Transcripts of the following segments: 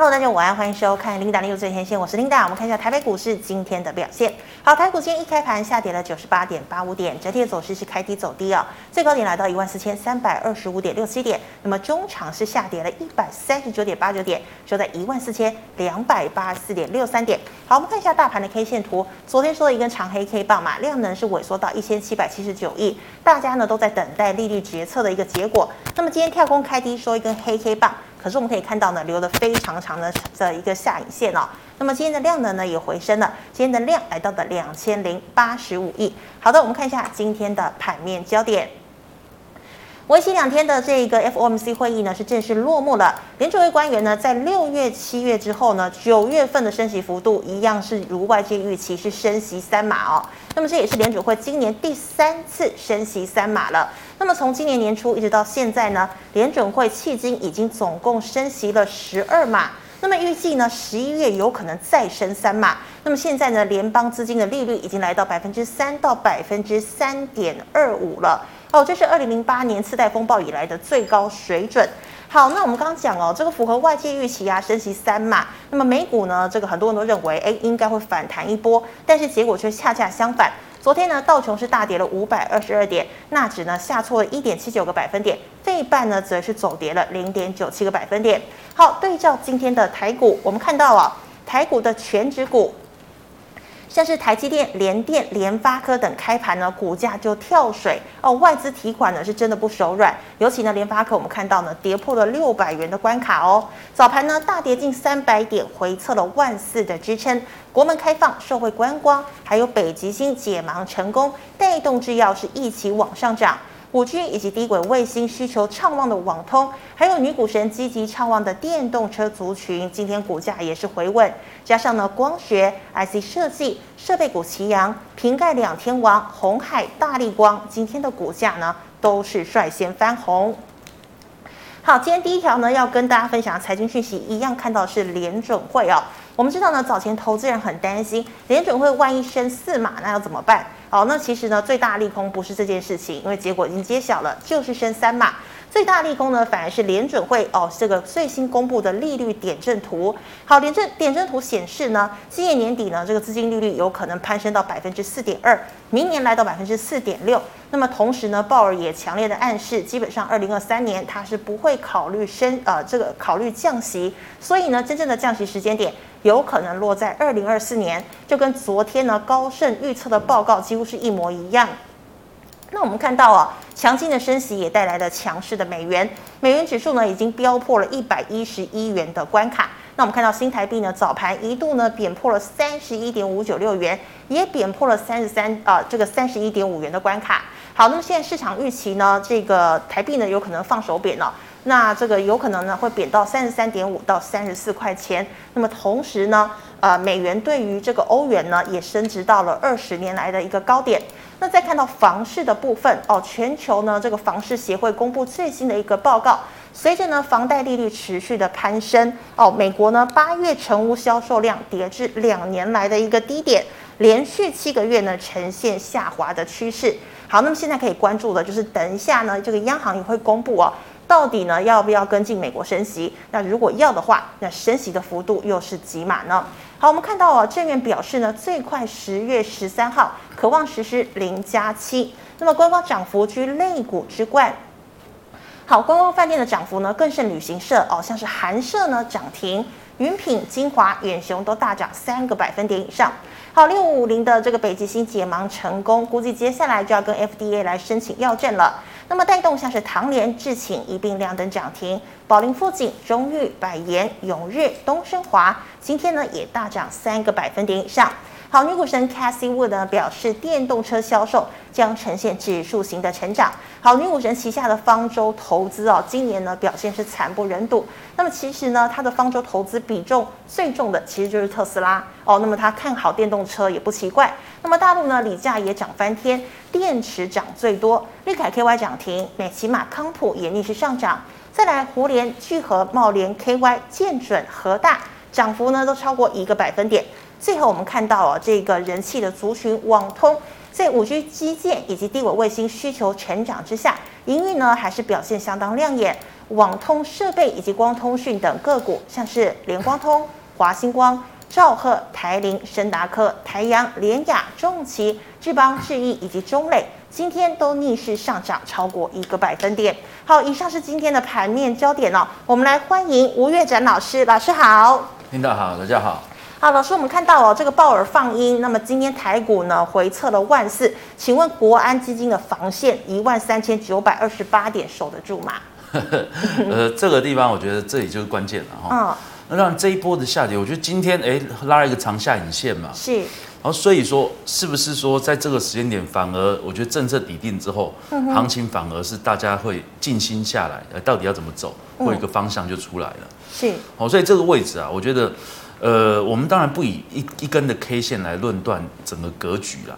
Hello，大家晚安，欢迎收看 Linda 领最前线，我是 Linda。我们看一下台北股市今天的表现。好，台股今天一开盘下跌了九十八点八五点，整体的走势是开低走低啊、哦，最高点来到一万四千三百二十五点六七点，那么中场是下跌了一百三十九点八九点，收在一万四千两百八十四点六三点。好，我们看一下大盘的 K 线图，昨天收了一根长黑 K 棒嘛，量能是萎缩到一千七百七十九亿，大家呢都在等待利率决策的一个结果。那么今天跳空开低收一根黑 K 棒。可是我们可以看到呢，留了非常长的这一个下影线哦。那么今天的量能呢也回升了，今天的量来到了两千零八十五亿。好的，我们看一下今天的盘面焦点。为期两天的这个 FOMC 会议呢是正式落幕了。联储会官员呢在六月、七月之后呢，九月份的升息幅度一样是如外界预期是升息三码哦。那么这也是联储会今年第三次升息三码了。那么从今年年初一直到现在呢，联准会迄今已经总共升息了十二码。那么预计呢，十一月有可能再升三码。那么现在呢，联邦资金的利率已经来到百分之三到百分之三点二五了。哦，这是二零零八年次贷风暴以来的最高水准。好，那我们刚刚讲哦，这个符合外界预期啊，升息三码。那么美股呢，这个很多人都认为，哎，应该会反弹一波，但是结果却恰恰相反。昨天呢，道琼是大跌了五百二十二点，纳指呢下挫了一点七九个百分点，这一半呢则是走跌了零点九七个百分点。好，对照今天的台股，我们看到啊，台股的全指股。像是台积电、联电、联发科等开盘呢，股价就跳水哦。外资提款呢是真的不手软，尤其呢联发科我们看到呢跌破了六百元的关卡哦。早盘呢大跌近三百点，回测了万四的支撑。国门开放、社会观光，还有北极星解盲成功，带动制药是一起往上涨。五 G 以及低轨卫星需求畅旺的网通，还有女股神积极畅旺的电动车族群，今天股价也是回稳。加上呢，光学、IC 设计、设备股齐扬，瓶盖两天王鸿海、大力光，今天的股价呢都是率先翻红。好，今天第一条呢要跟大家分享财经讯息，一样看到是联准会哦。我们知道呢，早前投资人很担心联准会万一升四码，那要怎么办？好，那其实呢，最大利空不是这件事情，因为结果已经揭晓了，就是升三码。最大利空呢，反而是联准会哦，这个最新公布的利率点阵图。好，点阵点阵图显示呢，今年年底呢，这个资金利率有可能攀升到百分之四点二，明年来到百分之四点六。那么同时呢，鲍尔也强烈的暗示，基本上二零二三年他是不会考虑升呃这个考虑降息，所以呢，真正的降息时间点。有可能落在二零二四年，就跟昨天呢高盛预测的报告几乎是一模一样。那我们看到啊，强劲的升息也带来了强势的美元，美元指数呢已经飙破了一百一十一元的关卡。那我们看到新台币呢早盘一度呢贬破了三十一点五九六元，也贬破了三十三啊这个三十一点五元的关卡。好，那么现在市场预期呢，这个台币呢有可能放手贬了。那这个有可能呢会贬到三十三点五到三十四块钱。那么同时呢，呃，美元对于这个欧元呢也升值到了二十年来的一个高点。那再看到房市的部分哦，全球呢这个房市协会公布最新的一个报告，随着呢房贷利率持续的攀升哦，美国呢八月成屋销售量跌至两年来的一个低点，连续七个月呢呈现下滑的趋势。好，那么现在可以关注的就是等一下呢这个央行也会公布哦。到底呢要不要跟进美国升息？那如果要的话，那升息的幅度又是几码呢？好，我们看到哦，正院表示呢，最快十月十三号可望实施零加七。那么观光涨幅居类股之冠。好，观光饭店的涨幅呢更胜旅行社哦，像是韩舍呢涨停，云品、晶华、远雄都大涨三个百分点以上。好，六五五零的这个北极星解盲成功，估计接下来就要跟 FDA 来申请药证了。那么带动像是唐联、智勤一并亮灯涨停，宝林富锦、中裕、百言、永日、东升华今天呢也大涨三个百分点以上。好，女股神 Cassie Wood 呢表示，电动车销售将呈现指数型的成长。好，女股神旗下的方舟投资哦，今年呢表现是惨不忍睹。那么其实呢，它的方舟投资比重最重的其实就是特斯拉哦。那么他看好电动车也不奇怪。那么大陆呢，锂价也涨翻天，电池涨最多，立凯 KY 涨停，美琪玛康普也逆势上涨。再来，胡连、聚合、贸联 KY、建准、和大涨幅呢都超过一个百分点。最后我们看到啊，这个人气的族群网通，在五 G 基建以及低轨卫星需求成长之下，营运呢还是表现相当亮眼。网通设备以及光通讯等个股，像是联光通、华星光、兆赫、台凌、升达科、台阳、联雅、重骑、智邦、智毅以及中磊，今天都逆势上涨超过一个百分点。好，以上是今天的盘面焦点哦。我们来欢迎吴月展老师，老师好。领导好，大家好。好，老师，我们看到哦，这个鲍尔放鹰，那么今天台股呢回测了万四，请问国安基金的防线一万三千九百二十八点守得住吗？呃，这个地方我觉得这里就是关键了哈。嗯。那让这一波的下跌，我觉得今天哎拉了一个长下影线嘛。是。然后所以说，是不是说在这个时间点，反而我觉得政策底定之后，嗯、行情反而是大家会静心下来，呃，到底要怎么走，会有一个方向就出来了。是。好，所以这个位置啊，我觉得。呃，我们当然不以一一根的 K 线来论断整个格局啦，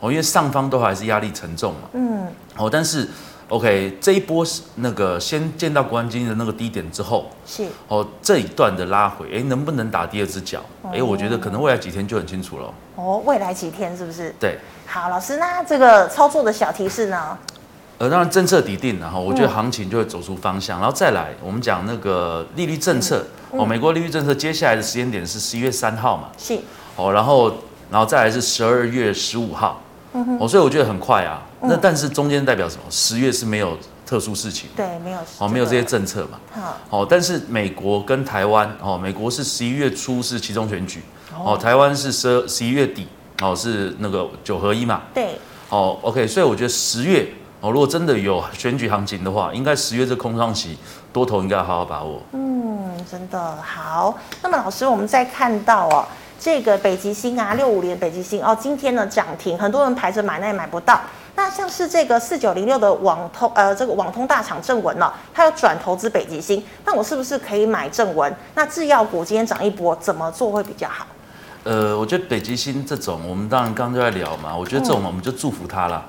哦，因为上方都还是压力沉重嘛，嗯，哦，但是 OK 这一波是那个先见到国安基金的那个低点之后，是，哦，这一段的拉回，哎，能不能打第二只脚？哎，我觉得可能未来几天就很清楚了。哦，未来几天是不是？对，好，老师，那这个操作的小提示呢？呃，当然政策底定，然后我觉得行情就会走出方向，然后再来我们讲那个利率政策。哦，美国利率政策接下来的时间点是十一月三号嘛？是。哦，然后，然后再来是十二月十五号。嗯哼。哦，所以我觉得很快啊。嗯。那但是中间代表什么？十月是没有特殊事情。对，没有。哦，没有这些政策嘛。好。哦，但是美国跟台湾，哦，美国是十一月初是其中选举。哦。台湾是十十一月底，哦，是那个九合一嘛。对。哦，OK，所以我觉得十月，哦，如果真的有选举行情的话，应该十月这空窗期，多头应该要好好把握。嗯。真的好，那么老师，我们再看到哦，这个北极星啊，六五零北极星哦，今天呢涨停，很多人排着买，那也买不到。那像是这个四九零六的网通，呃，这个网通大厂正文呢、它要转投资北极星，那我是不是可以买正文？那制药股今天涨一波，怎么做会比较好？呃，我觉得北极星这种，我们当然刚刚就在聊嘛，我觉得这种我们就祝福他了，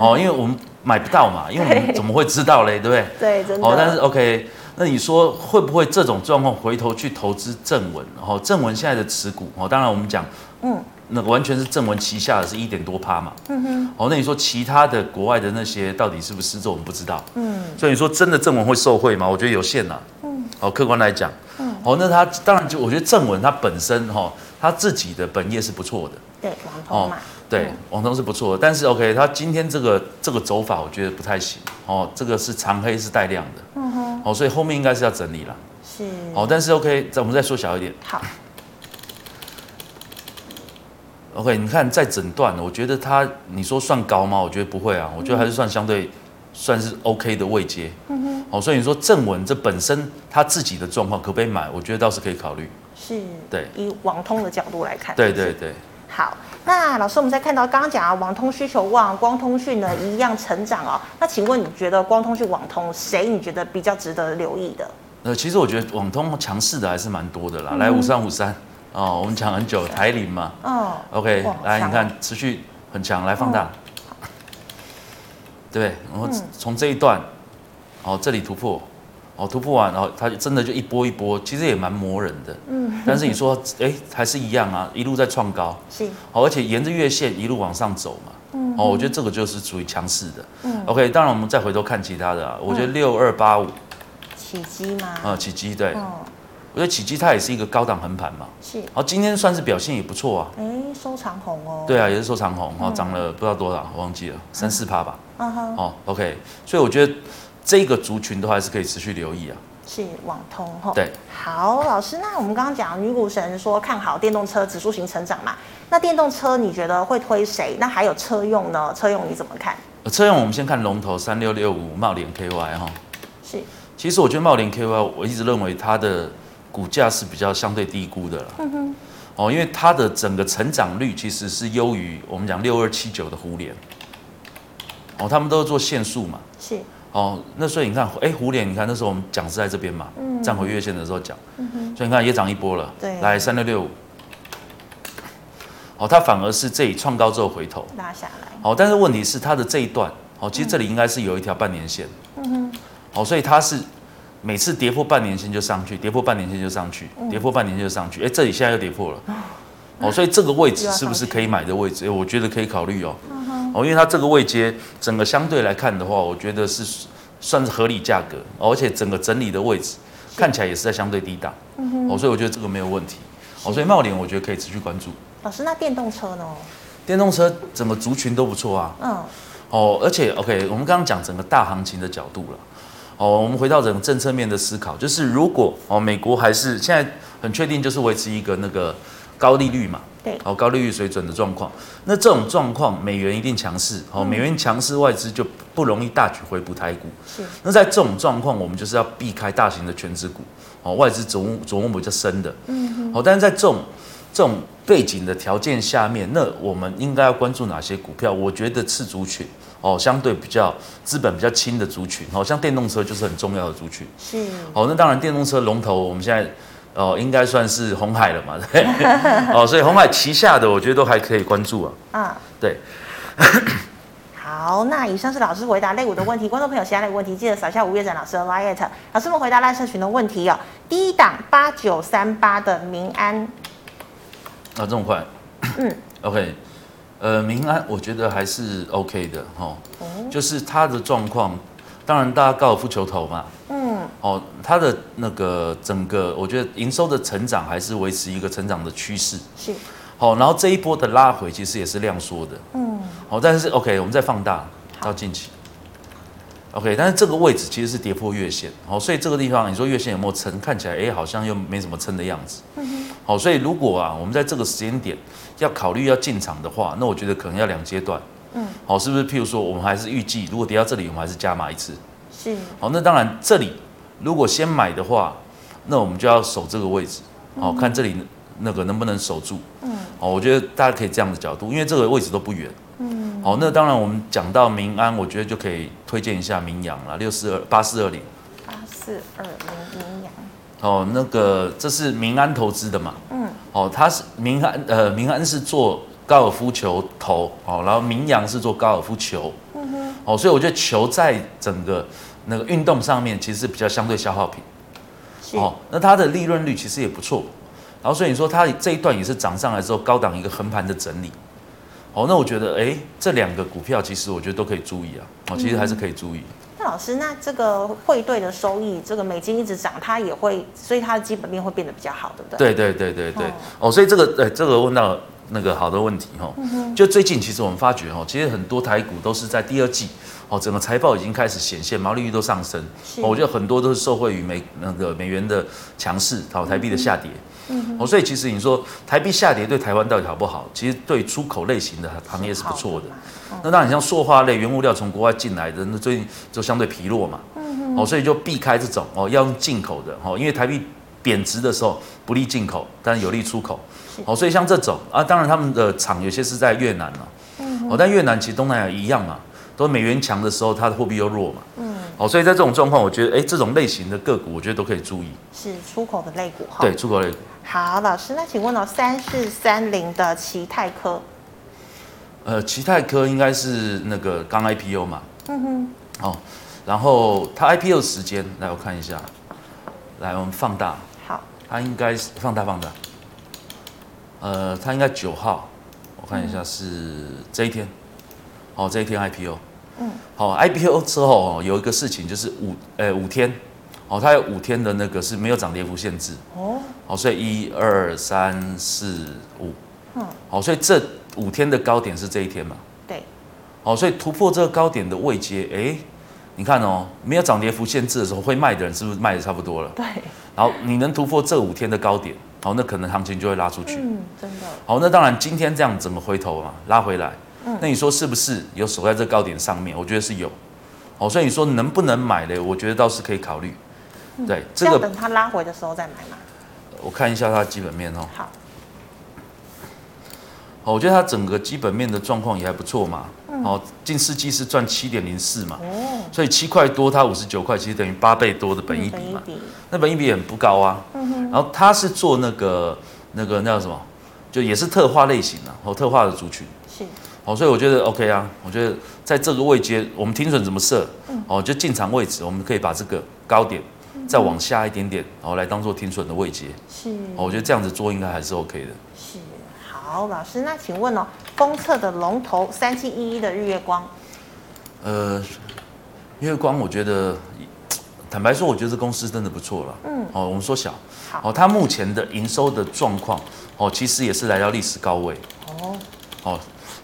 哦，因为我们买不到嘛，因为我们怎么会知道嘞，对不对？对，真的。哦，但是 OK。那你说会不会这种状况回头去投资正文？然后正文现在的持股哦，当然我们讲，嗯，那完全是正文旗下的是一点多趴嘛，嗯哼，哦，那你说其他的国外的那些到底是不是这我们不知道，嗯，所以你说真的正文会受惠吗？我觉得有限呐，嗯，哦，客观来讲，嗯，哦，那他当然就我觉得正文它本身哈，他自己的本业是不错的，对，网通嘛，对，网通是不错的，但是 OK，他今天这个这个走法我觉得不太行，哦，这个是长黑是带量的，嗯哼。哦，所以后面应该是要整理了。是。哦，但是 OK，再我们再缩小一点。好。OK，你看在整段，我觉得他，你说算高吗？我觉得不会啊，我觉得还是算相对算是 OK 的位阶。嗯哼。哦，所以你说正文这本身他自己的状况可不可以买？我觉得倒是可以考虑。是。对。以网通的角度来看。对对对。好，那老师，我们再看到刚刚讲啊，网通需求旺，光通讯呢一样成长哦。那请问你觉得光通讯、网通谁你觉得比较值得留意的？呃，其实我觉得网通强势的还是蛮多的啦。嗯、来五三五三哦，我们讲很久，台铃嘛。哦。OK，来你看持续很强，来放大。嗯、对，然后从这一段，哦这里突破。哦，突破完，然后它真的就一波一波，其实也蛮磨人的。嗯，但是你说，哎、欸，还是一样啊，一路在创高。是。好，而且沿着月线一路往上走嘛。嗯。哦，我觉得这个就是属于强势的。嗯。OK，当然我们再回头看其他的啊，我觉得六二八五。起基吗？啊，起基对。哦。我觉得起基它也是一个高档横盘嘛。是。好，今天算是表现也不错啊。哎，收长红哦。对啊，也是收长红，然后涨了不知道多少，我忘记了，三四趴吧。嗯哼。哦，OK，所以我觉得。这个族群都还是可以持续留意啊，是网通哈。对，好，老师，那我们刚刚讲女股神说看好电动车指数型成长嘛？那电动车你觉得会推谁？那还有车用呢？车用你怎么看？车用我们先看龙头三六六五茂联 KY 哈。是，其实我觉得茂联 KY 我一直认为它的股价是比较相对低估的了。嗯哼。哦，因为它的整个成长率其实是优于我们讲六二七九的胡连。哦，他们都是做限速嘛。是。哦，那所以你看，哎，胡脸，你看那时候我们讲是在这边嘛，嗯，站回月线的时候讲，嗯哼，所以你看也涨一波了，对，来三六六五，哦，它反而是这里创高之后回头拉下来，哦，但是问题是它的这一段，哦，其实这里应该是有一条半年线，嗯哼，哦，所以它是每次跌破半年线就上去，跌破半年线就上去，跌破半年线就上去，哎，这里现在又跌破了，哦，所以这个位置是不是可以买的位置？哎，我觉得可以考虑哦。哦，因为它这个位阶整个相对来看的话，我觉得是算是合理价格，而且整个整理的位置看起来也是在相对低档，哦，所以我觉得这个没有问题，哦，所以茂联我觉得可以持续关注。老师，那电动车呢？电动车整个族群都不错啊，嗯，哦，而且 OK，我们刚刚讲整个大行情的角度了，哦，我们回到整个政策面的思考，就是如果哦美国还是现在很确定就是维持一个那个高利率嘛。对，哦，高利率水准的状况，那这种状况，美元一定强势，哦，美元强势，外资就不容易大举回补台股。是，那在这种状况，我们就是要避开大型的全值股，哦，外资琢磨琢磨比较深的，嗯哼，哦，但是在这种这种背景的条件下面，那我们应该要关注哪些股票？我觉得次族群，哦，相对比较资本比较轻的族群，哦，像电动车就是很重要的族群。是，哦，那当然电动车龙头，我们现在。哦，应该算是红海了嘛？对，哦，所以红海旗下的，我觉得都还可以关注啊。嗯，对。好，那以上是老师回答类股的问题，观众朋友其他类股问题记得扫一下吴月展老师的 LINE。老师们回答赖社群的问题哦。第一档八九三八的民安，啊，这么快？嗯，OK，呃，民安我觉得还是 OK 的哈，哦，就是它的状况，当然大家高尔夫球头嘛。哦，它的那个整个，我觉得营收的成长还是维持一个成长的趋势。是。好，然后这一波的拉回其实也是量缩的。嗯。好，但是 OK，我们再放大到近期。OK，但是这个位置其实是跌破月线。好，所以这个地方你说月线有没有撑？看起来哎，好像又没什么撑的样子。嗯哼。好，所以如果啊，我们在这个时间点要考虑要进场的话，那我觉得可能要两阶段。嗯。好，是不是？譬如说，我们还是预计，如果跌到这里，我们还是加码一次。是。好，那当然这里。如果先买的话，那我们就要守这个位置，哦，看这里那个能不能守住，嗯，哦，我觉得大家可以这样的角度，因为这个位置都不远，嗯，好，那当然我们讲到民安，我觉得就可以推荐一下明阳了，六四二八四二零，八四二零明阳，哦，那个这是民安投资的嘛，嗯，哦，他是民安，呃，民安是做高尔夫球头，哦，然后明阳是做高尔夫球，嗯哼，哦，所以我觉得球在整个。那个运动上面其实是比较相对消耗品，哦，那它的利润率其实也不错，然后所以你说它这一段也是涨上来之后高档一个横盘的整理，哦，那我觉得哎，这两个股票其实我觉得都可以注意啊，哦，其实还是可以注意。那老师，那这个汇兑的收益，这个美金一直涨，它也会，所以它的基本面会变得比较好，对不对？对对对对对，哦，所以这个哎，这个问到那个好的问题哈，就最近其实我们发觉哈，其实很多台股都是在第二季。哦，整个财报已经开始显现，毛利率都上升。是我觉得很多都是受惠于美那个美元的强势，好台币的下跌。嗯哼，哦，所以其实你说台币下跌对台湾到底好不好？其实对出口类型的行业是不错的。的那当然像塑化类原物料从国外进来的，那最近就相对疲弱嘛。嗯哼，哦，所以就避开这种哦，要用进口的哦，因为台币贬值的时候不利进口，但有利出口。哦，所以像这种啊，当然他们的厂有些是在越南嘛。嗯，哦，但越南其实东南亚一样嘛。都美元强的时候，它的货币又弱嘛，嗯，好，所以在这种状况，我觉得，哎，这种类型的个股，我觉得都可以注意。是出口的类股哈。对，出口类股。好，老师，那请问哦，三四三零的奇泰科，呃，奇泰科应该是那个刚 IPO 嘛，嗯哼，哦，然后它 IPO 时间，来我看一下，来我们放大，好，它应该是放大放大，呃，它应该九号，我看一下是这一天。哦，这一天 IPO，嗯，好，IPO 之后哦，有一个事情就是五，呃，五天，哦，它有五天的那个是没有涨跌幅限制，哦，好，所以一二三四五，嗯，好，所以这五天的高点是这一天嘛？对，好，所以突破这个高点的位阶，哎，你看哦，没有涨跌幅限制的时候，会卖的人是不是卖的差不多了？对，然后你能突破这五天的高点，好，那可能行情就会拉出去，嗯，真的，好，那当然今天这样怎么回头嘛，拉回来。那你说是不是有守在这高点上面？我觉得是有，哦，所以你说能不能买呢？我觉得倒是可以考虑。对，这个等它拉回的时候再买嘛。我看一下它的基本面哦。好。我觉得它整个基本面的状况也还不错嘛。哦，近四季是赚七点零四嘛。哦。所以七块多，它五十九块，其实等于八倍多的本益比嘛。那本益比也很不高啊。然后它是做那个那个那叫什么？就也是特化类型的，哦，特化的族群。是。哦，所以我觉得 OK 啊，我觉得在这个位阶，我们停损怎么设？哦，就进场位置，我们可以把这个高点再往下一点点，然后来当做停损的位阶。是，我觉得这样子做应该还是 OK 的。是，好，老师，那请问哦，封测的龙头三七一一的日月光，呃，月光，我觉得坦白说，我觉得这公司真的不错了。嗯，哦，我们说小，好，哦，它目前的营收的状况，哦，其实也是来到历史高位。哦，哦。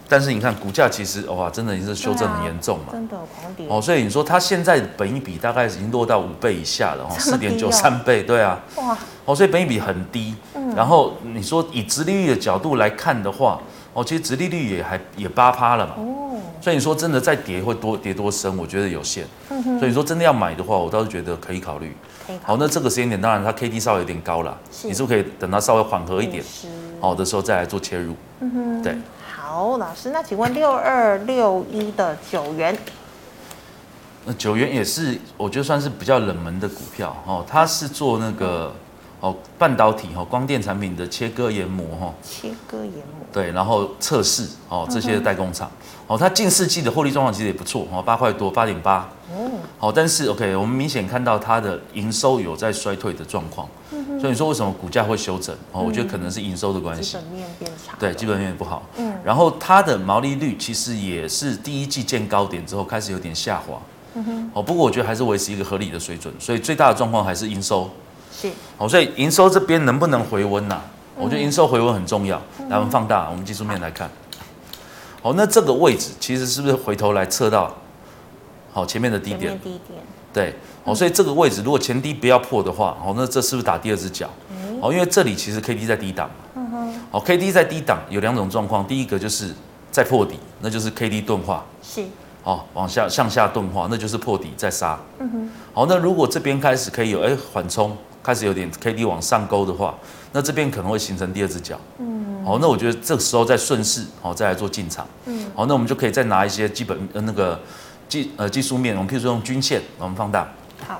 但是你看股价其实哇，真的也是修正很严重嘛，真的狂跌哦。所以你说它现在本益比大概已经落到五倍以下了哦，四点九三倍，对啊，哇，哦，所以本益比很低。嗯，然后你说以殖利率的角度来看的话，哦，其实殖利率也还也八趴了嘛。哦，所以你说真的再跌会多跌多深，我觉得有限。嗯哼，所以你说真的要买的话，我倒是觉得可以考虑。可以考虑。好，那这个时间点当然它 K D 稍微有点高了，你是不是可以等它稍微缓和一点，好的时候再来做切入？嗯哼，对。好，老师，那请问六二六一的九元，那九元也是我觉得算是比较冷门的股票哦，它是做那个哦半导体哦光电产品的切割研磨哈，切割研磨。对，然后测试哦这些代工厂哦，它近四季的获利状况其实也不错哦，八块多八点八哦，好，但是 OK 我们明显看到它的营收有在衰退的状况。所以你说为什么股价会修整？哦，我觉得可能是营收的关系。基本面变差。对，基本面不好。嗯。然后它的毛利率其实也是第一季见高点之后开始有点下滑。嗯哼。哦，不过我觉得还是维持一个合理的水准。所以最大的状况还是营收。是。哦，所以营收这边能不能回温呐？我觉得营收回温很重要。来，我们放大，我们技术面来看。好，那这个位置其实是不是回头来测到好前面的低点？低点。对。好，所以这个位置如果前低不要破的话，好，那这是不是打第二只脚？哦，因为这里其实 K D 在低档。嗯哼。好，K D 在低档有两种状况，第一个就是在破底，那就是 K D 钝化。是。哦，往下向下钝化，那就是破底再杀。嗯哼。好，那如果这边开始可以有哎缓冲，开始有点 K D 往上勾的话，那这边可能会形成第二只脚。嗯。好，那我觉得这个时候再顺势，好再来做进场。嗯。好，那我们就可以再拿一些基本呃那个技呃技术面，我们譬如说用均线，我们放大。好，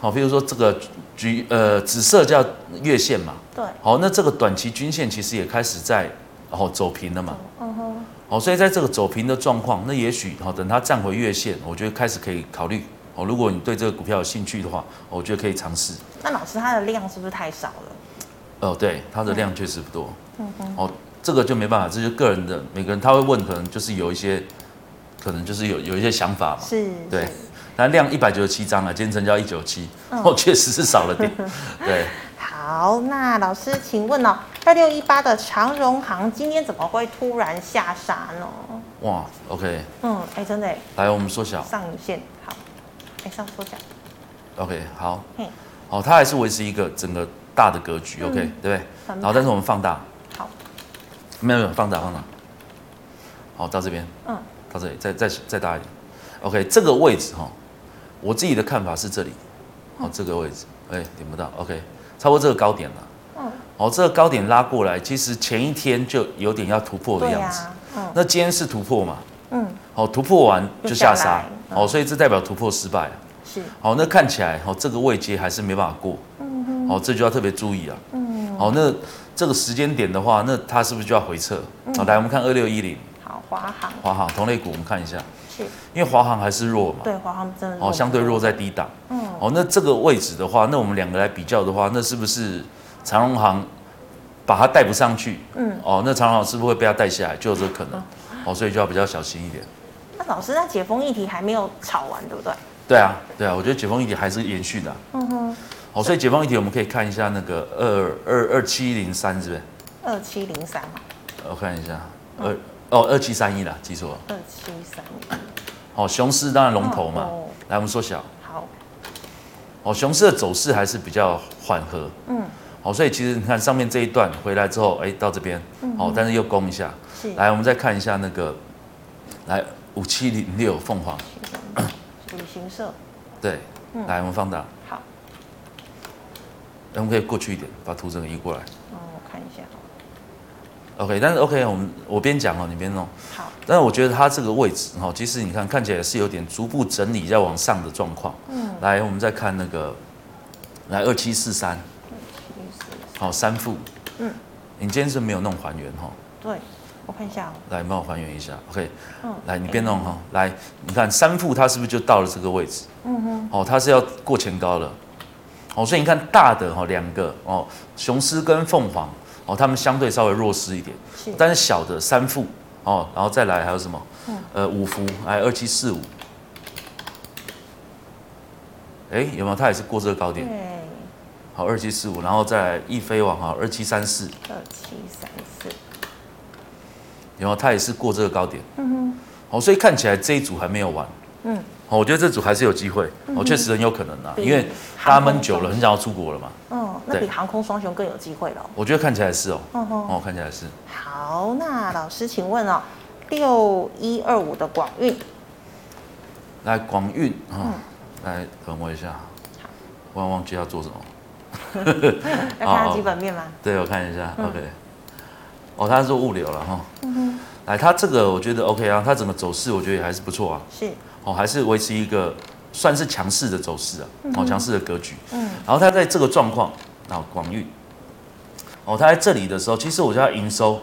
好，比如说这个橘呃紫色叫月线嘛，对，好，那这个短期均线其实也开始在哦走平了嘛，嗯哼，好，所以在这个走平的状况，那也许好等它站回月线，我觉得开始可以考虑哦。如果你对这个股票有兴趣的话，我觉得可以尝试。那老师它的量是不是太少了？哦，对，它的量确实不多，嗯哼，哦，这个就没办法，这就是个人的，每个人他会问，可能就是有一些，可能就是有有一些想法嘛，是，对。那量一百九十七张啊，今天成交一九七，哦，确实是少了点。对，好，那老师，请问哦，二六一八的长荣行今天怎么会突然下杀呢？哇，OK，嗯，哎、欸，真的，来，我们缩小上影线，好，哎、欸，上缩小，OK，好，嗯，好，它还是维持一个整个大的格局，OK，、嗯、对不对？然后，但是我们放大，好，没有没有放大放大，好，到这边，嗯，到这里，再再再大一点，OK，这个位置哈。我自己的看法是这里，好，这个位置，哎，点不到，OK，差不多这个高点了，嗯，好，这个高点拉过来，其实前一天就有点要突破的样子，嗯，那今天是突破嘛，嗯，好，突破完就下杀，好，所以这代表突破失败。了，是，好，那看起来，哦，这个位阶还是没办法过，嗯哼，哦，这就要特别注意啊，嗯，好，那这个时间点的话，那它是不是就要回撤？好，来，我们看二六一零，好，华航，华航同类股，我们看一下。是。因为华航还是弱嘛，对，华航真的哦，相对弱在低档，嗯，哦，那这个位置的话，那我们两个来比较的话，那是不是长荣航把它带不上去？嗯，哦，那长荣航是不是会被它带下来？就有这个可能，哦，所以就要比较小心一点。那老师，那解封议题还没有炒完，对不对？对啊，对啊，我觉得解封议题还是延续的，嗯哼，好，所以解封议题我们可以看一下那个二二二七零三，是不是？二七零三嘛，我看一下，二哦二七三一啦，记错了，二七三一。哦，雄狮当然龙头嘛，哦、来我们缩小。好。哦，雄市的走势还是比较缓和。嗯。好，所以其实你看上面这一段回来之后，哎，到这边，好、嗯哦，但是又攻一下。是。来，我们再看一下那个，来五七零六凤凰。旅行社。对。嗯、来，我们放大。好。我们可以过去一点，把图整个移过来。哦，我看一下。OK，但是 OK，我们我边讲哦，你边弄。好。但是我觉得它这个位置哈，其实你看看起来是有点逐步整理在往上的状况。嗯。来，我们再看那个，来二七四三。好，三副。嗯。你今天是没有弄还原哈？对，我看一下。哦来，帮我还原一下，OK。嗯。来，你别弄哈？来，你看三副它是不是就到了这个位置？嗯哼。哦，它是要过前高了。哦，所以你看大的哈两个哦，雄狮跟凤凰哦，它们相对稍微弱势一点。是。但是小的三副。哦，然后再来还有什么？嗯、呃，五福，还有二七四五，哎，有没有？它也是过这个高点。对。好，二七四五，然后再来一飞网哈，二七三四。二七三四。有没有？它也是过这个高点。嗯哼。好，所以看起来这一组还没有完。嗯。好，我觉得这组还是有机会。哦，确实很有可能啊，因为大家闷久了，很想要出国了嘛。嗯，那比航空双雄更有机会了。我觉得看起来是哦。哦，看起来是。好，那老师请问哦，六一二五的广运。来广运啊，来等我一下，我忘记要做什么。要看基本面吗？对，我看一下。OK。哦，他是做物流了哈。嗯哼。来，他这个我觉得 OK 啊，他整个走势我觉得也还是不错啊。是。哦，还是维持一个算是强势的走势啊。哦，强势的格局。嗯。然后他在这个状况，啊广域。哦，他在这里的时候，其实我觉得营收，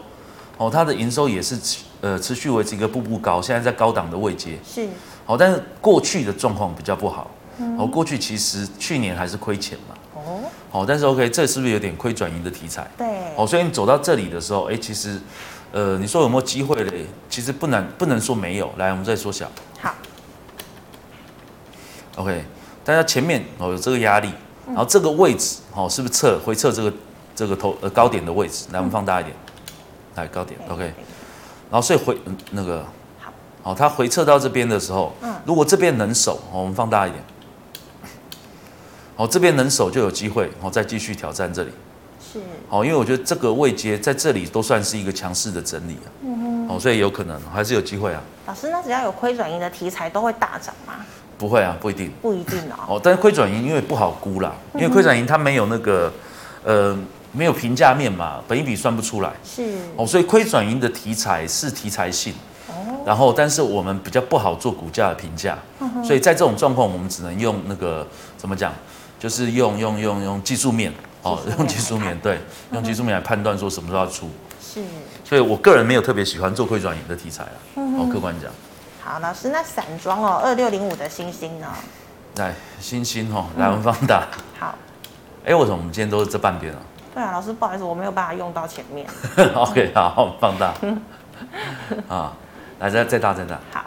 哦，他的营收也是持呃持续维持一个步步高，现在在高档的位阶。是。好，但是过去的状况比较不好。哦，过去其实去年还是亏钱嘛。哦。好，但是 OK，这是不是有点亏转盈的题材？对。哦，所以你走到这里的时候，哎，其实，呃，你说有没有机会嘞？其实不能不能说没有。来，我们再缩小。好。OK，大家前面哦有这个压力，然后这个位置哦是不是测回测这个这个头呃高点的位置？来，我们放大一点。来，高点 OK。然后所以回那个。好，它回撤到这边的时候，嗯，如果这边能守，我们放大一点，好，这边能守就有机会，然后再继续挑战这里，是，好，因为我觉得这个位阶在这里都算是一个强势的整理啊，嗯哼，哦，所以有可能还是有机会啊。老师，那只要有亏转盈的题材都会大涨吗？不会啊，不一定，不一定哦。哦，但是亏转盈因为不好估啦，因为亏转盈它没有那个，呃，没有评价面嘛，本一比算不出来，是，哦，所以亏转盈的题材是题材性。然后，但是我们比较不好做股价的评价，所以在这种状况，我们只能用那个怎么讲，就是用用用用技术面，哦，用技术面，对，用技术面来判断说什么时候要出。是。所以我个人没有特别喜欢做亏转盈的题材啊。哦，客观讲。好，老师，那散装哦，二六零五的星星呢？来，星星哦，来，我们放大。好。哎，为什么我们今天都是这半边啊？对啊，老师，不好意思，我没有办法用到前面。OK，好，放大。啊。来，再再大再大。好，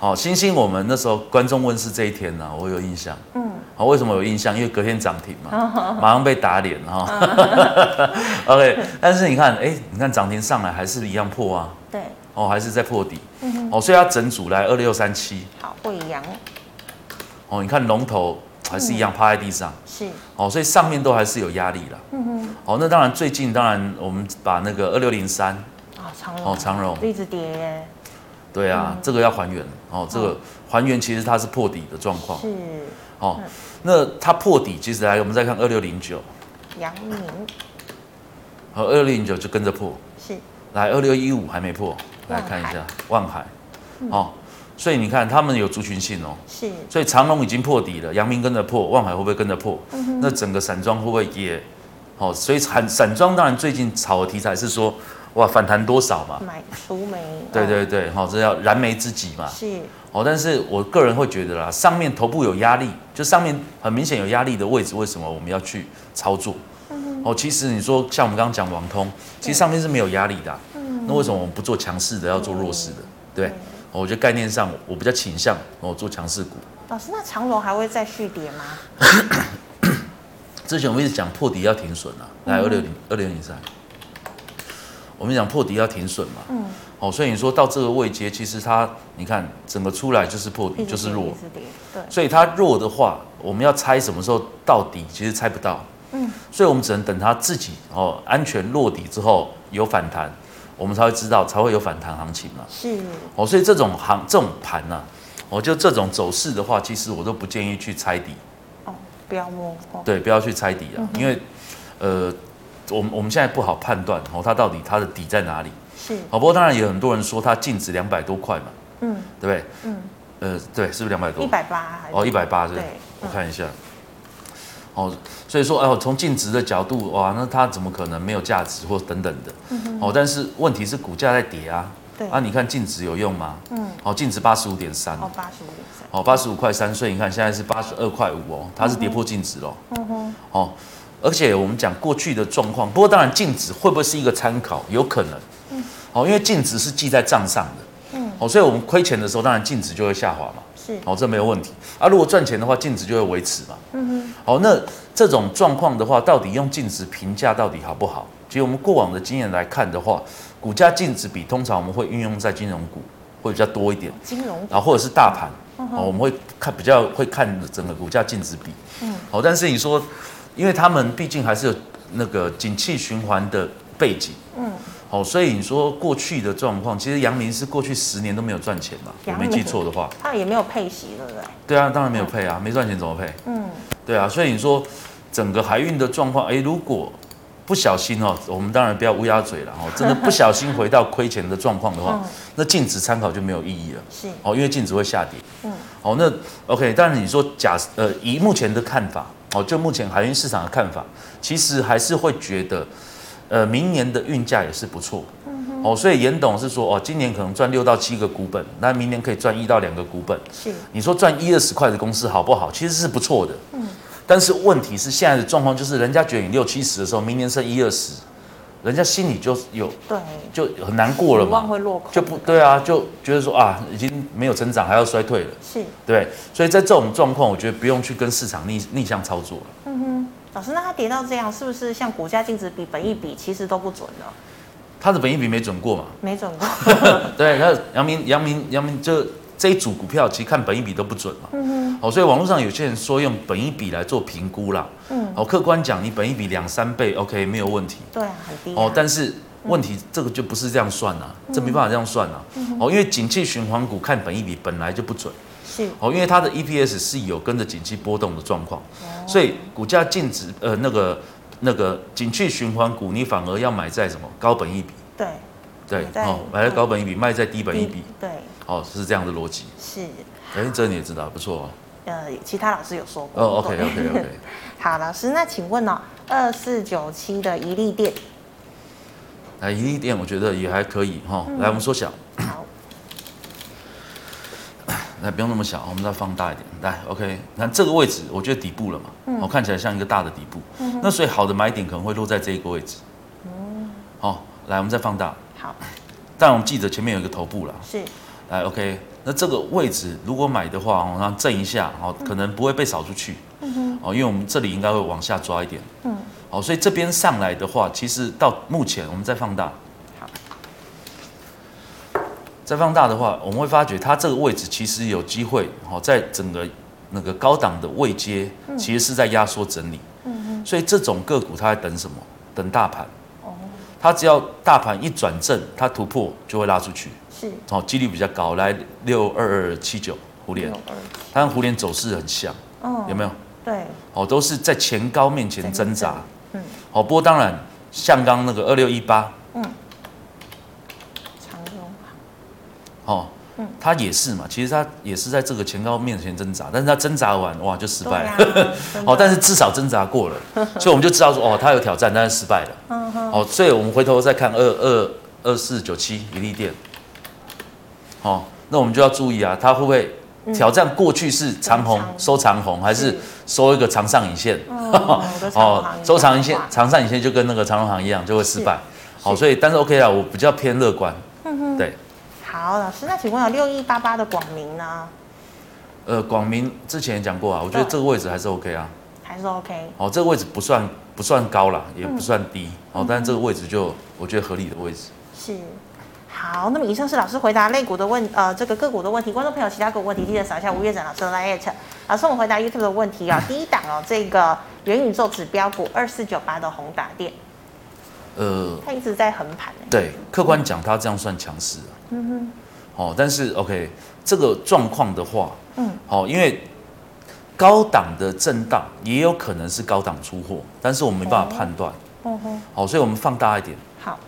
好，星星，我们那时候观众问是这一天呢、啊，我有印象。嗯，好，为什么有印象？因为隔天涨停嘛，马上被打脸哈。OK，但是你看，哎，你看涨停上来还是一样破啊。对。哦，还是在破底。嗯哦，所以它整组来二六三七。好，不一样。哦，你看龙头还是一样趴在地上。是。哦，所以上面都还是有压力了。嗯哼。哦，那当然，最近当然我们把那个二六零三。哦，长荣哦，长荣一直跌，对啊，这个要还原哦，这个还原其实它是破底的状况，是。哦，那它破底，其实来我们再看二六零九，阳明。和二六零九就跟着破，是，来二六一五还没破，来看一下万海，哦，所以你看他们有族群性哦，是，所以长隆已经破底了，阳明跟着破，万海会不会跟着破？嗯那整个散装会不会也？哦，所以散散装当然最近炒的题材是说。哇，反弹多少嘛？买除煤。对对对，好、哦，这叫燃眉之急嘛。是。哦，但是我个人会觉得啦，上面头部有压力，就上面很明显有压力的位置，为什么我们要去操作？嗯、哦，其实你说像我们刚刚讲网通，其实上面是没有压力的、啊。嗯。那为什么我们不做强势的，要做弱势的？对。对我觉得概念上我比较倾向我做强势股。老师，那长荣还会再续跌吗？之前我们一直讲破底要停损啊，来二六零二六零三。我们讲破底要停损嘛，嗯，哦，所以你说到这个位阶，其实它，你看整个出来就是破底，就是弱，对，所以它弱的话，我们要猜什么时候到底，其实猜不到，嗯，所以我们只能等它自己哦安全落底之后有反弹，我们才会知道，才会有反弹行情嘛，是，哦，所以这种行这种盘呢，哦，就这种走势的话，其实我都不建议去猜底，哦，不要摸，对，不要去猜底啊，因为，呃。我们我们现在不好判断哦，它到底它的底在哪里？是，好，不过当然也有很多人说它净值两百多块嘛，嗯，对不对？嗯，呃，对，是不是两百多？一百八哦，一百八是，对，我看一下，哦，所以说，哦，从净值的角度，哇，那它怎么可能没有价值或等等的？嗯哼，哦，但是问题是股价在跌啊，对，啊，你看净值有用吗？嗯，哦，净值八十五点三，哦，八十五点三，哦，八十五块三，所以你看现在是八十二块五哦，它是跌破净值喽，嗯哼，哦。而且我们讲过去的状况，不过当然净值会不会是一个参考？有可能，嗯，好，因为净值是记在账上的，嗯，好，所以我们亏钱的时候，当然净值就会下滑嘛，是，好，这没有问题。啊。如果赚钱的话，净值就会维持嘛。嗯哼，好，那这种状况的话，到底用净值评价到底好不好？其实我们过往的经验来看的话，股价净值比通常我们会运用在金融股会比较多一点，金融股，然后或者是大盘，哦，我们会看比较会看整个股价净值比。嗯，好，但是你说，因为他们毕竟还是有那个景气循环的背景。嗯。哦，所以你说过去的状况，其实阳明是过去十年都没有赚钱嘛？我没记错的话，他也没有配息，对不对？对啊，当然没有配啊，没赚钱怎么配？嗯，对啊，所以你说整个海运的状况，哎，如果不小心哦，我们当然不要乌鸦嘴了哦，真的不小心回到亏钱的状况的话，那净值参考就没有意义了。是哦，因为净值会下跌。嗯，哦，那 OK，但是你说假呃，以目前的看法，哦，就目前海运市场的看法，其实还是会觉得。呃，明年的运价也是不错，哦，所以严董是说，哦，今年可能赚六到七个股本，那明年可以赚一到两个股本，是，你说赚一二十块的公司好不好？其实是不错的，嗯，但是问题是现在的状况就是，人家觉得你六七十的时候，明年剩一二十，人家心里就有对，就很难过了嘛，会落空，就不对啊，就觉得说啊，已经没有成长，还要衰退了，是，对，所以在这种状况，我觉得不用去跟市场逆逆向操作了，嗯哼。老师，那它跌到这样，是不是像股价净值比、本益比，其实都不准呢？它的本益比没准过嘛？没准过。对，那阳明、阳明、阳明，这这一组股票其实看本一比都不准嘛。嗯哼。哦，所以网络上有些人说用本一比来做评估啦。嗯。哦，客观讲，你本一比两三倍，OK，没有问题。对啊，很低啊。哦，但是问题这个就不是这样算啊，这没办法这样算啊。嗯。哦，因为景气循环股看本一比本来就不准。是。哦，因为它的 EPS 是有跟着景气波动的状况。所以股价净值，呃，那个那个景气循环股，你反而要买在什么高本一比？对，对，哦，买在高本一比，卖在低本一比。对，哦，是这样的逻辑。是，哎，这你也知道，不错哦。呃，其他老师有说过。哦，OK，OK，OK。好，老师，那请问哦，二四九七的一利电，哎，怡利电我觉得也还可以哈。来，我们缩小。来，不用那么小，我们再放大一点。来，OK，那这个位置我觉得底部了嘛，我、嗯、看起来像一个大的底部。嗯、那所以好的买点可能会落在这一个位置。嗯，好，来，我们再放大。好，但我们记得前面有一个头部了。是。来，OK，那这个位置如果买的话，哦，那震一下，哦，可能不会被扫出去。嗯哼。哦，因为我们这里应该会往下抓一点。嗯。好，所以这边上来的话，其实到目前我们再放大。再放大的话，我们会发觉它这个位置其实有机会，好，在整个那个高档的位阶，其实是在压缩整理。嗯哼。所以这种个股它在等什么？等大盘。哦。它只要大盘一转正，它突破就会拉出去。是。哦，几率比较高。来，六二二七九，胡连。它跟胡连走势很像。哦。有没有？对。哦，都是在前高面前挣扎。嗯。好，不过当然，像刚那个二六一八。嗯。哦，嗯，他也是嘛，其实他也是在这个前高面前挣扎，但是他挣扎完，哇，就失败了。啊、哦，但是至少挣扎过了，所以我们就知道说，哦，他有挑战，但是失败了。嗯哼。哦，所以我们回头再看二二二四九七一利电。哦，那我们就要注意啊，他会不会挑战过去是长红收长红，还是收一个长上影线？哦，收长影线，长上影线就跟那个长荣行一样，就会失败。好，所以但是 OK 啦，我比较偏乐观。嗯哼。对。好，老师，那请问有六一八八的广明呢？呃，广明之前也讲过啊，我觉得这个位置还是 OK 啊，还是 OK。哦，这个位置不算不算高了，也不算低，嗯、哦，但是这个位置就我觉得合理的位置。是。好，那么以上是老师回答类股的问，呃，这个个股的问题。观众朋友，其他个股问题记得扫一下吴月展老师的 LINE。老师，我们回答 YouTube 的问题啊，第一档哦，这个元宇宙指标股二四九八的宏达电。呃，它一直在横盘。对，客观讲，它这样算强势啊。嗯哼，哦，但是 OK，这个状况的话，嗯，好，因为高档的震荡也有可能是高档出货，但是我们没办法判断。嗯哼，好，所以我们放大一点。好，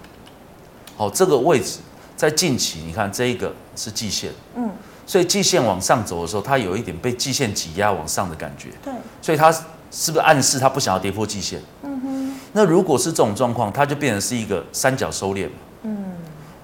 好，这个位置在近期，你看这一个是季线，嗯，所以季线往上走的时候，它有一点被季线挤压往上的感觉。对，所以它是不是暗示它不想要跌破季线？嗯哼，那如果是这种状况，它就变成是一个三角收敛。嗯。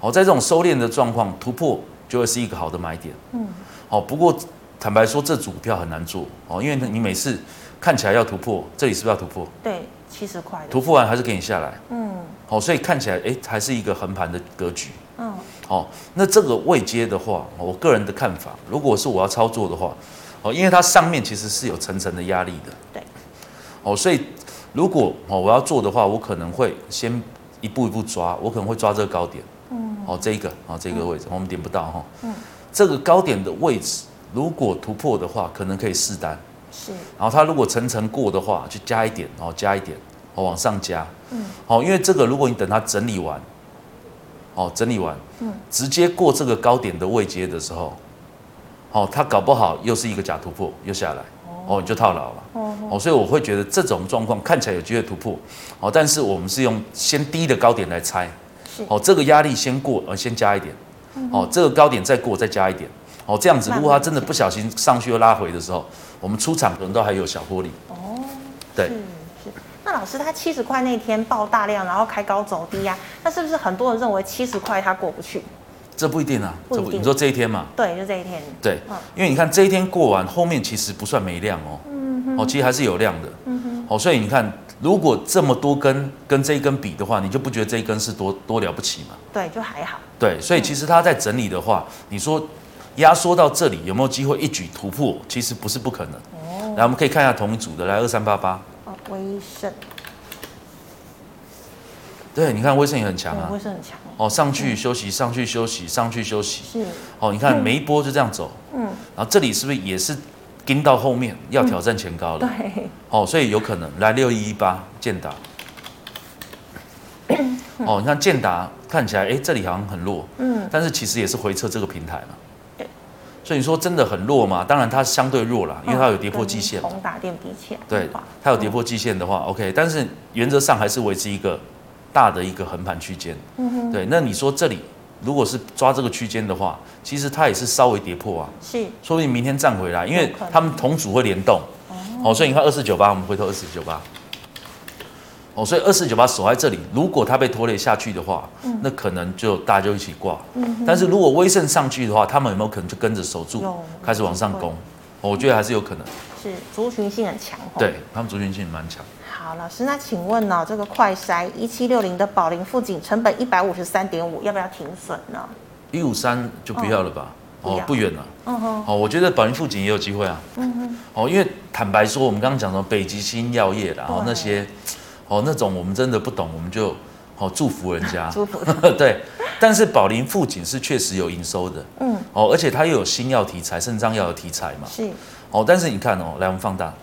好，在这种收敛的状况，突破就会是一个好的买点。嗯，好，不过坦白说，这组股票很难做哦，因为你每次看起来要突破，这里是不是要突破？对，七十块。突破完还是给你下来。嗯，好，所以看起来哎，还是一个横盘的格局。嗯，好，那这个未接的话，我个人的看法，如果是我要操作的话，哦，因为它上面其实是有层层的压力的，对，哦，所以如果哦我要做的话，我可能会先一步一步抓，我可能会抓这个高点，嗯，哦，这一个啊，这个位置我们点不到哈，嗯，这个高点的位置如果突破的话，可能可以试单，是，然后它如果层层过的话，就加一点，然后加一点哦。往上加，嗯，好，因为这个如果你等它整理完，哦，整理完，嗯，直接过这个高点的位阶的时候，哦，它搞不好又是一个假突破，又下来，哦，你就套牢了，哦，所以我会觉得这种状况看起来有机会突破，哦，但是我们是用先低的高点来猜，哦，这个压力先过，呃，先加一点，哦，这个高点再过再加一点，哦，这样子，如果它真的不小心上去又拉回的时候，我们出场可能都还有小获利，哦，对。那老师，他七十块那天爆大量，然后开高走低呀、啊，那是不是很多人认为七十块他过不去？这不一定啊，不一定。你说这一天嘛？对，就这一天。对，嗯、因为你看这一天过完，后面其实不算没量哦，嗯，哦，其实还是有量的，嗯哼，哦，所以你看，如果这么多根跟这一根比的话，你就不觉得这一根是多多了不起嘛？对，就还好。对，所以其实他在整理的话，你说压缩到这里有没有机会一举突破？其实不是不可能。哦，来，我们可以看一下同一组的，来二三八八。哦威盛，对，你看威盛也很强啊，威盛很强哦，上去休息，上去休息，上去休息，是哦，你看每一波就这样走，嗯，然后这里是不是也是跟到后面要挑战前高了？对，哦，所以有可能来六一一八建达，哦，你看建达看起来哎，这里好像很弱，嗯，但是其实也是回撤这个平台嘛。所以你说真的很弱吗？当然它相对弱了，因为它有跌破季线。宏达电比起来，对，它有跌破季线的话，OK。但是原则上还是维持一个大的一个横盘区间。对，那你说这里如果是抓这个区间的话，其实它也是稍微跌破啊。是。说不定明天站回来，因为他们同组会联动。哦。所以你看二四九八，我们回头二四九八。哦，所以二四九八守在这里，如果它被拖累下去的话，嗯、那可能就大家就一起挂。嗯、但是如果威盛上去的话，他们有没有可能就跟着守住，开始往上攻？我觉得还是有可能。是族群性很强。对，他们族群性蛮强。好，老师，那请问呢、哦，这个快筛一七六零的宝林富锦成本一百五十三点五，要不要停损呢？一五三就不要了吧？哦，哦，不远了。嗯哼。哦，我觉得宝林富锦也有机会啊。嗯哼。哦，因为坦白说，我们刚刚讲的北极星药业，然后那些。哦，那种我们真的不懂，我们就哦祝福人家，祝福 对。但是宝林富锦是确实有营收的，嗯，哦，而且它又有新药题材，肾脏药的题材嘛，是。哦，但是你看哦，来我们放大，好。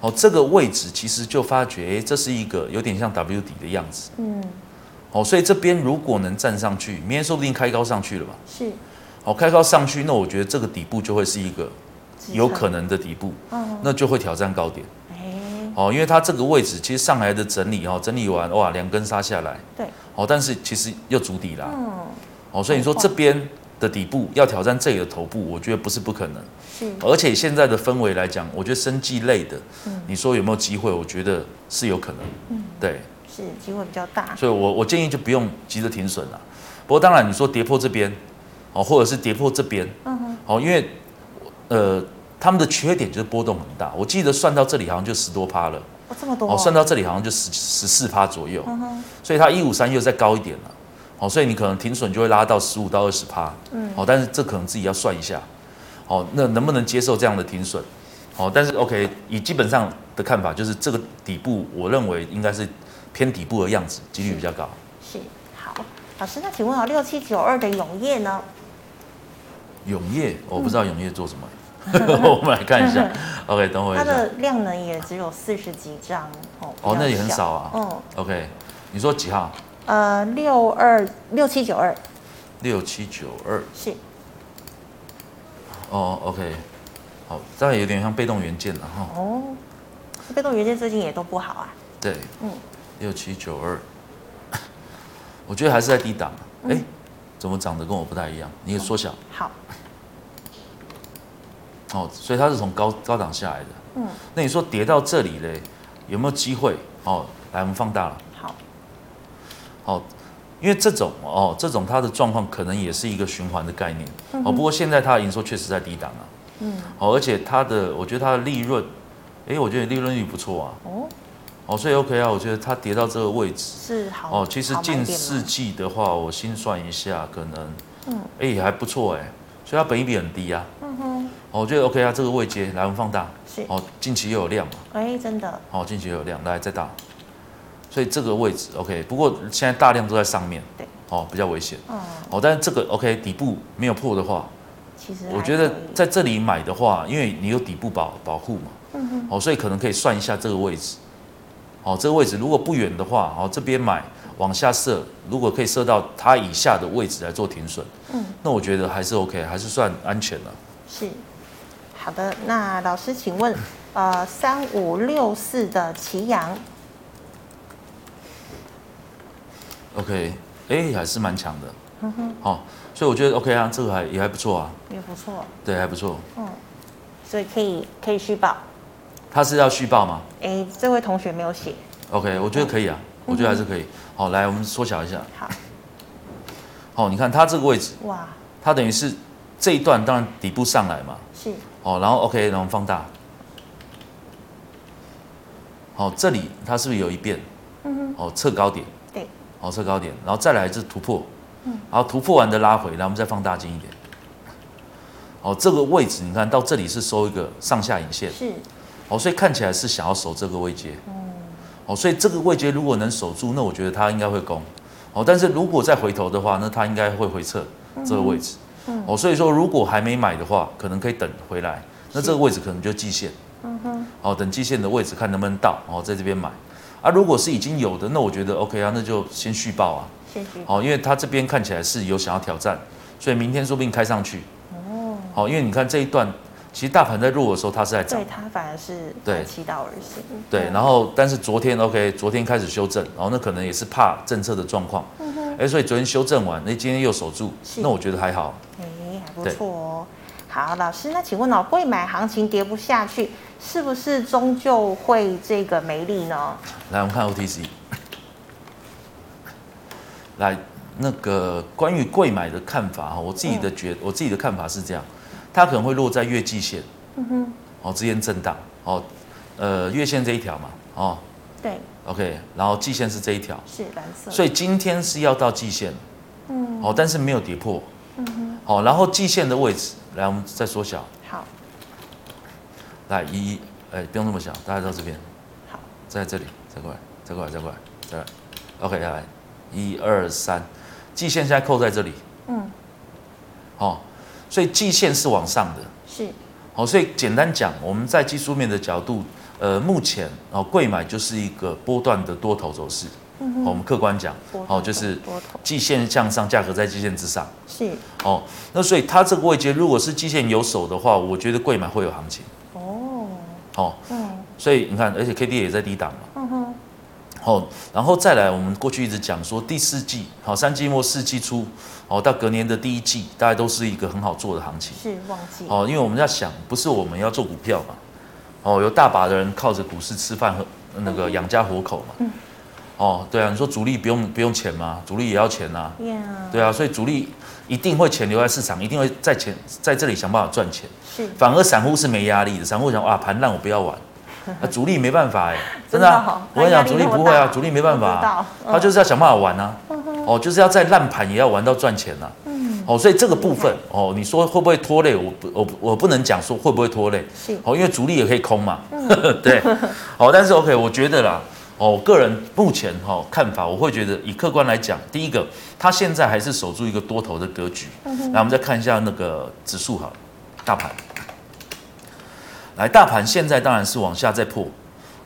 哦，这个位置其实就发觉，哎，这是一个有点像 W 底的样子，嗯。哦，所以这边如果能站上去，明天说不定开高上去了吧？是。哦，开高上去，那我觉得这个底部就会是一个有可能的底部，嗯，那就会挑战高点。哦，因为它这个位置其实上来的整理哦，整理完哇，两根杀下来，对，哦，但是其实又筑底了，嗯，哦，所以你说这边的底部要挑战这里的头部，我觉得不是不可能，是，而且现在的氛围来讲，我觉得生计类的，嗯，你说有没有机会？我觉得是有可能，嗯，对，是机会比较大，所以我我建议就不用急着停损了。不过当然你说跌破这边，哦，或者是跌破这边，嗯哼，哦，因为呃。他们的缺点就是波动很大，我记得算到这里好像就十多趴了，哦，这么多，哦，算到这里好像就十十四趴左右，嗯、哼。所以它一五三又再高一点了，哦，所以你可能停损就会拉到十五到二十趴，嗯，哦，但是这可能自己要算一下，哦，那能不能接受这样的停损？哦，但是 OK，以基本上的看法就是这个底部，我认为应该是偏底部的样子，几率比较高。是，是，好，老师，那请问啊，六七九二的永业呢？永业，我不知道永业做什么。嗯 我们来看一下，OK，等会儿。它的量能也只有四十几张哦。哦，那也很少啊。嗯，OK，你说几号？呃，六二六七九二。六七九二。是。哦，OK，好，这样有点像被动元件了哈。哦，被动元件最近也都不好啊。对。嗯。六七九二，我觉得还是在低档。哎、嗯，怎么长得跟我不太一样？你也缩小。好。哦，所以它是从高高档下来的。嗯，那你说跌到这里嘞，有没有机会？哦，来，我们放大了。好。哦，因为这种哦，这种它的状况可能也是一个循环的概念。哦，不过现在它的营收确实在低档啊。嗯。哦，而且它的，我觉得它的利润，哎，我觉得利润率不错啊。哦。哦，所以 OK 啊，我觉得它跌到这个位置是好哦。其实近四季的话，我心算一下，可能嗯，哎、欸、还不错哎，所以它本益比很低啊。嗯哼，哦，我觉得 OK 啊，这个位阶来我们放大是哦，近期又有量嘛。哎、欸，真的。哦，近期又有量，来再大。所以这个位置 OK，不过现在大量都在上面，对，哦，比较危险。嗯，哦，但是这个 OK 底部没有破的话，其实我觉得在这里买的话，因为你有底部保保护嘛，嗯哼，哦，所以可能可以算一下这个位置。哦，这个位置如果不远的话，哦，这边买往下射，如果可以射到它以下的位置来做停损，嗯，那我觉得还是 OK，还是算安全的。是，好的，那老师请问，呃，三五六四的奇阳，OK，哎，还是蛮强的，嗯哼，好，所以我觉得 OK 啊，这个还也还不错啊，也不错，对，还不错，嗯，所以可以可以续报。他是要续报吗？哎、欸，这位同学没有写。OK，我觉得可以啊，嗯、我觉得还是可以。好，来，我们缩小一下。好。好，你看它这个位置，哇，它等于是这一段当然底部上来嘛。是。哦，然后 OK，然后放大。好，这里它是不是有一变？嗯哼。哦，测高点。对。好，测高点，然后再来就是突破。嗯。然后突破完的拉回，然后我们再放大镜一点。哦，这个位置你看到这里是收一个上下影线。是。哦，所以看起来是想要守这个位阶，哦，所以这个位阶如果能守住，那我觉得它应该会攻，哦，但是如果再回头的话，那它应该会回撤这个位置，哦，所以说如果还没买的话，可能可以等回来，那这个位置可能就季线，嗯哼，哦，等季线的位置看能不能到，哦，在这边买，啊，如果是已经有的，那我觉得 OK 啊，那就先续报啊，谢谢，哦，因为它这边看起来是有想要挑战，所以明天说不定开上去，哦，好，因为你看这一段。其实大盘在弱的时候，它是在涨，对，它反而是对祈祷而行。对，然后但是昨天 OK，昨天开始修正，然后那可能也是怕政策的状况。嗯哼。哎，所以昨天修正完，那今天又守住，那我觉得还好。哎，还不错哦。好，老师，那请问哦，贵买行情跌不下去，是不是终究会这个没力呢？来，我们看 OTC。来，那个关于贵买的看法哈，我自己的觉，嗯、我自己的看法是这样。它可能会落在月季线，嗯哼，哦，之间震荡，哦，呃，月线这一条嘛，哦，对，OK，然后季线是这一条，是蓝色，所以今天是要到季线，嗯，哦，但是没有跌破，嗯哼，哦，然后季线的位置，来，我们再缩小，好，来一，哎，不用那么小，大概到这边，好，在这里，再过来，再过来，再过来，再来，OK，来，一二三，季线现在扣在这里，嗯，哦。所以季线是往上的，是，好，所以简单讲，我们在技术面的角度，呃，目前哦，贵买就是一个波段的多头走势，嗯，我们客观讲，哦，就是季线向上，价格在季线之上，是，哦，那所以它这个位阶如果是季线有手的话，我觉得贵买会有行情，哦，哦，嗯，所以你看，而且 K D 也在低档嘛，嗯哼。哦，然后再来，我们过去一直讲说第四季，好，三季末四季初，哦，到隔年的第一季，大概都是一个很好做的行情。是旺季。哦，因为我们在想，不是我们要做股票嘛，哦，有大把的人靠着股市吃饭和那个养家活口嘛。嗯。哦，对啊，你说主力不用不用钱吗？主力也要钱呐.对啊，所以主力一定会钱留在市场，一定会在钱在这里想办法赚钱。是。反而散户是没压力的，散户想哇，盘烂我不要玩。那主力没办法哎，真的、啊，我跟你讲，主力不会啊，主力没办法、啊，他就是要想办法玩啊，哦，就是要在烂盘也要玩到赚钱呐、啊，哦，所以这个部分哦，你说会不会拖累？我不，我我不能讲说会不会拖累，是。哦，因为主力也可以空嘛，对，哦，但是 OK，我觉得啦，哦，我个人目前哈看法，我会觉得以客观来讲，第一个，它现在还是守住一个多头的格局，来，我们再看一下那个指数哈，大盘。来，大盘现在当然是往下再破，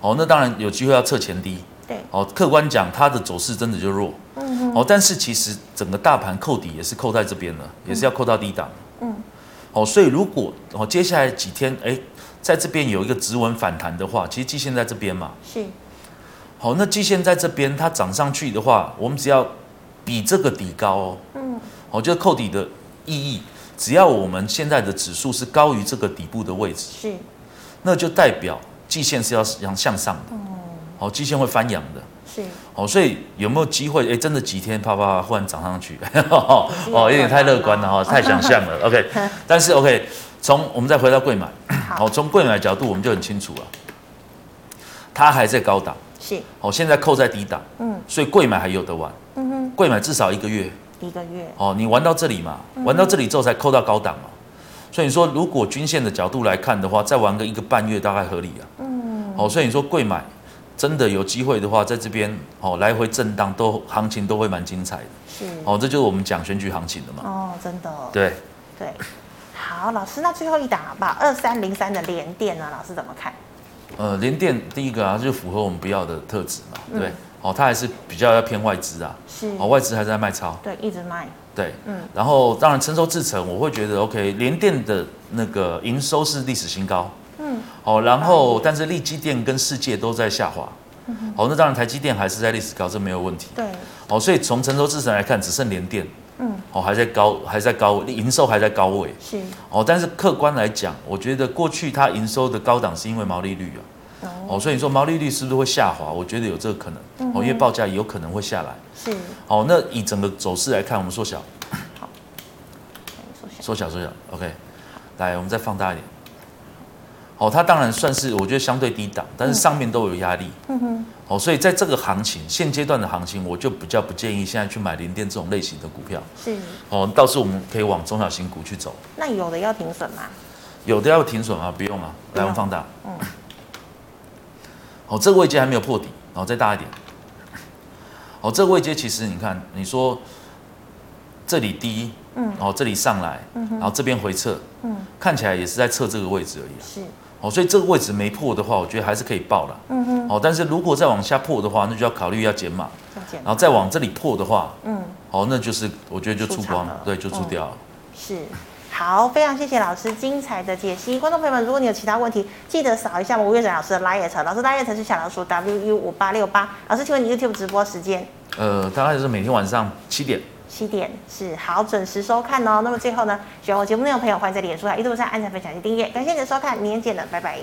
哦，那当然有机会要测前低，对，哦，客观讲它的走势真的就弱，嗯哼，哦，但是其实整个大盘扣底也是扣在这边了，也是要扣到低档，嗯，哦，所以如果哦接下来几天哎，在这边有一个止稳反弹的话，其实季线在这边嘛，是，好，那季线在这边它涨上去的话，我们只要比这个底高哦，嗯，好，就是扣底的意义，只要我们现在的指数是高于这个底部的位置，是。那就代表季线是要向向上的，哦，季线会翻阳的，是，哦，所以有没有机会？哎，真的几天啪啪啪忽然涨上去，哦，有点太乐观了哈，太想象了，OK。但是 OK，从我们再回到柜买，好，从柜买角度我们就很清楚了，它还在高档，是，哦，现在扣在低档，嗯，所以贵买还有得玩，嗯哼，贵买至少一个月，一个月，哦，你玩到这里嘛，玩到这里之后才扣到高档嘛，所以你说如果均线的角度来看的话，再玩个一个半月大概合理啊，嗯，哦，所以你说贵买真的有机会的话，在这边哦来回震荡都行情都会蛮精彩的，是，哦，这就是我们讲选举行情的嘛，哦，真的，对，对，好，老师，那最后一档好不好？二三零三的连电呢？老师怎么看？呃，联电第一个啊，就符合我们不要的特质嘛，对，嗯、哦，它还是比较要偏外资啊，是，哦，外资还在卖超，对，一直卖，对，嗯，然后当然成熟制程，我会觉得 OK，联电的那个营收是历史新高，嗯，哦，然后、嗯、但是力基电跟世界都在下滑，嗯哼，哦，那当然台积电还是在历史高，这没有问题，对，哦，所以从成熟制程来看，只剩联电。嗯，哦，还在高，还在高位，营收还在高位，是，哦，但是客观来讲，我觉得过去它营收的高档是因为毛利率啊，哦，所以你说毛利率是不是会下滑？我觉得有这个可能，哦，因为报价有可能会下来，是，哦，那以整个走势来看，我们缩小，好，缩小，缩小，OK，来，我们再放大一点。哦，它当然算是我觉得相对低档，但是上面都有压力。嗯哼。哦，所以在这个行情现阶段的行情，我就比较不建议现在去买联电这种类型的股票。是。哦，倒是我们可以往中小型股去走。那有的要停损吗？有的要停损吗？不用啊。来，我们放大。嗯。哦，这个位阶还没有破底，然后再大一点。哦，这个位阶其实你看，你说这里低，嗯，哦，这里上来，嗯，然后这边回撤，嗯，看起来也是在测这个位置而已。是。哦，所以这个位置没破的话，我觉得还是可以报了。嗯哼。哦，但是如果再往下破的话，那就要考虑要减码。然后再往这里破的话，嗯，哦，那就是我觉得就出光了，对，就出掉了。是，好，非常谢谢老师精彩的解析。观众朋友们，如果你有其他问题，记得扫一下我们吴岳展老师的 LINE，老师 LINE 是小老鼠 WU 五八六八。老师，请问你 YouTube 直播时间？呃，大概是每天晚上七点。七点是好，准时收看哦。那么最后呢，喜欢我节目内容的朋友，欢迎在脸书上、一度上按赞、分享及订阅。感谢你的收看，明天见了，拜拜。